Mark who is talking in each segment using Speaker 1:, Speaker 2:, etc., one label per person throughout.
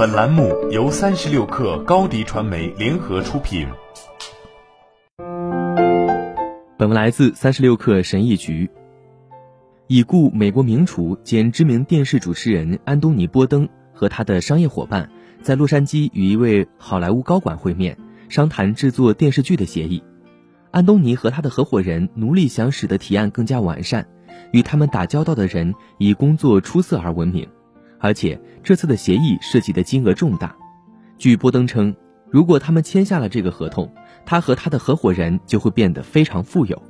Speaker 1: 本栏目由三十六氪高低传媒联合出品。
Speaker 2: 本文来自三十六氪神译局。已故美国名厨兼知名电视主持人安东尼·波登和他的商业伙伴在洛杉矶与一位好莱坞高管会面，商谈制作电视剧的协议。安东尼和他的合伙人努力想使得提案更加完善，与他们打交道的人以工作出色而闻名。而且这次的协议涉及的金额重大，据波登称，如果他们签下了这个合同，他和他的合伙人就会变得非常富有。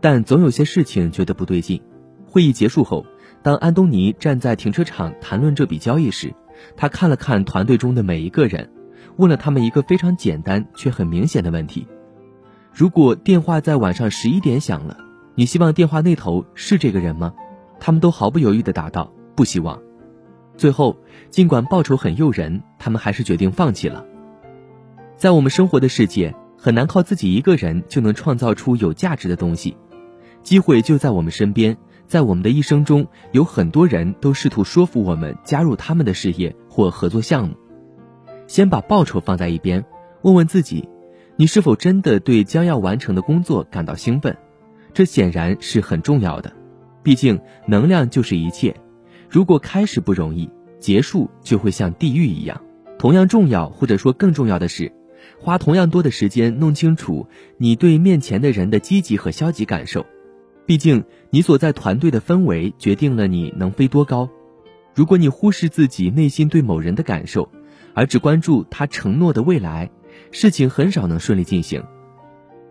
Speaker 2: 但总有些事情觉得不对劲。会议结束后，当安东尼站在停车场谈论这笔交易时，他看了看团队中的每一个人，问了他们一个非常简单却很明显的问题：如果电话在晚上十一点响了，你希望电话那头是这个人吗？他们都毫不犹豫地答道：“不希望。”最后，尽管报酬很诱人，他们还是决定放弃了。在我们生活的世界，很难靠自己一个人就能创造出有价值的东西。机会就在我们身边，在我们的一生中，有很多人都试图说服我们加入他们的事业或合作项目。先把报酬放在一边，问问自己：你是否真的对将要完成的工作感到兴奋？这显然是很重要的。毕竟，能量就是一切。如果开始不容易，结束就会像地狱一样。同样重要，或者说更重要的是，花同样多的时间弄清楚你对面前的人的积极和消极感受。毕竟，你所在团队的氛围决定了你能飞多高。如果你忽视自己内心对某人的感受，而只关注他承诺的未来，事情很少能顺利进行。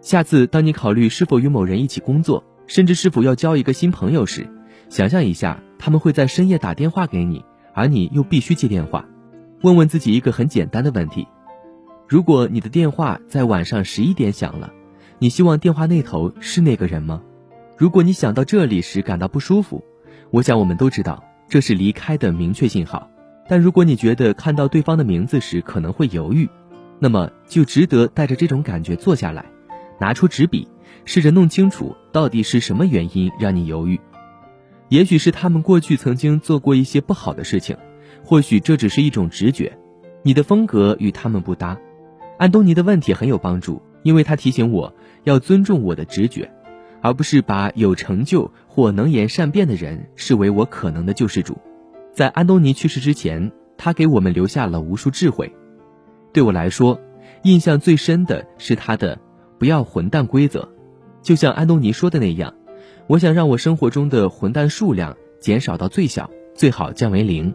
Speaker 2: 下次当你考虑是否与某人一起工作，甚至是否要交一个新朋友时，想象一下。他们会在深夜打电话给你，而你又必须接电话。问问自己一个很简单的问题：如果你的电话在晚上十一点响了，你希望电话那头是那个人吗？如果你想到这里时感到不舒服，我想我们都知道这是离开的明确信号。但如果你觉得看到对方的名字时可能会犹豫，那么就值得带着这种感觉坐下来，拿出纸笔，试着弄清楚到底是什么原因让你犹豫。也许是他们过去曾经做过一些不好的事情，或许这只是一种直觉，你的风格与他们不搭。安东尼的问题很有帮助，因为他提醒我要尊重我的直觉，而不是把有成就或能言善辩的人视为我可能的救世主。在安东尼去世之前，他给我们留下了无数智慧。对我来说，印象最深的是他的“不要混蛋”规则，就像安东尼说的那样。我想让我生活中的混蛋数量减少到最小，最好降为零。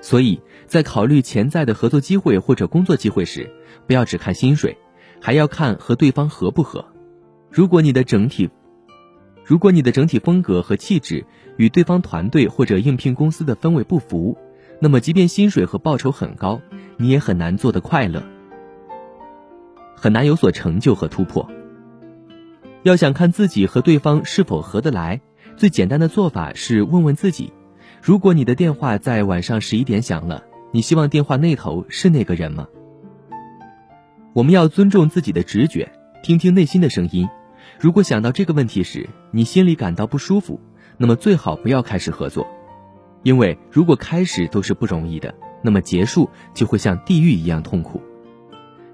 Speaker 2: 所以在考虑潜在的合作机会或者工作机会时，不要只看薪水，还要看和对方合不合。如果你的整体，如果你的整体风格和气质与对方团队或者应聘公司的氛围不符，那么即便薪水和报酬很高，你也很难做得快乐，很难有所成就和突破。要想看自己和对方是否合得来，最简单的做法是问问自己：如果你的电话在晚上十一点响了，你希望电话那头是那个人吗？我们要尊重自己的直觉，听听内心的声音。如果想到这个问题时，你心里感到不舒服，那么最好不要开始合作，因为如果开始都是不容易的，那么结束就会像地狱一样痛苦。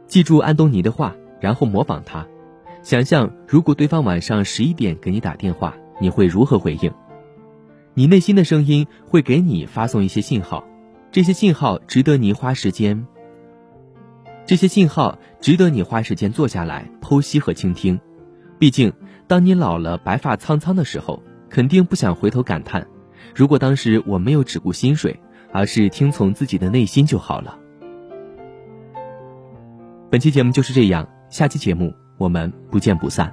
Speaker 2: 记住安东尼的话，然后模仿他。想象，如果对方晚上十一点给你打电话，你会如何回应？你内心的声音会给你发送一些信号，这些信号值得你花时间。这些信号值得你花时间坐下来剖析和倾听。毕竟，当你老了、白发苍苍的时候，肯定不想回头感叹：如果当时我没有只顾薪水，而是听从自己的内心就好了。本期节目就是这样，下期节目。我们不见不散。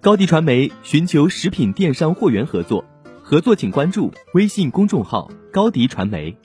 Speaker 2: 高迪传媒寻求食品电商货源合作，合作请关注微信公众号高迪传媒。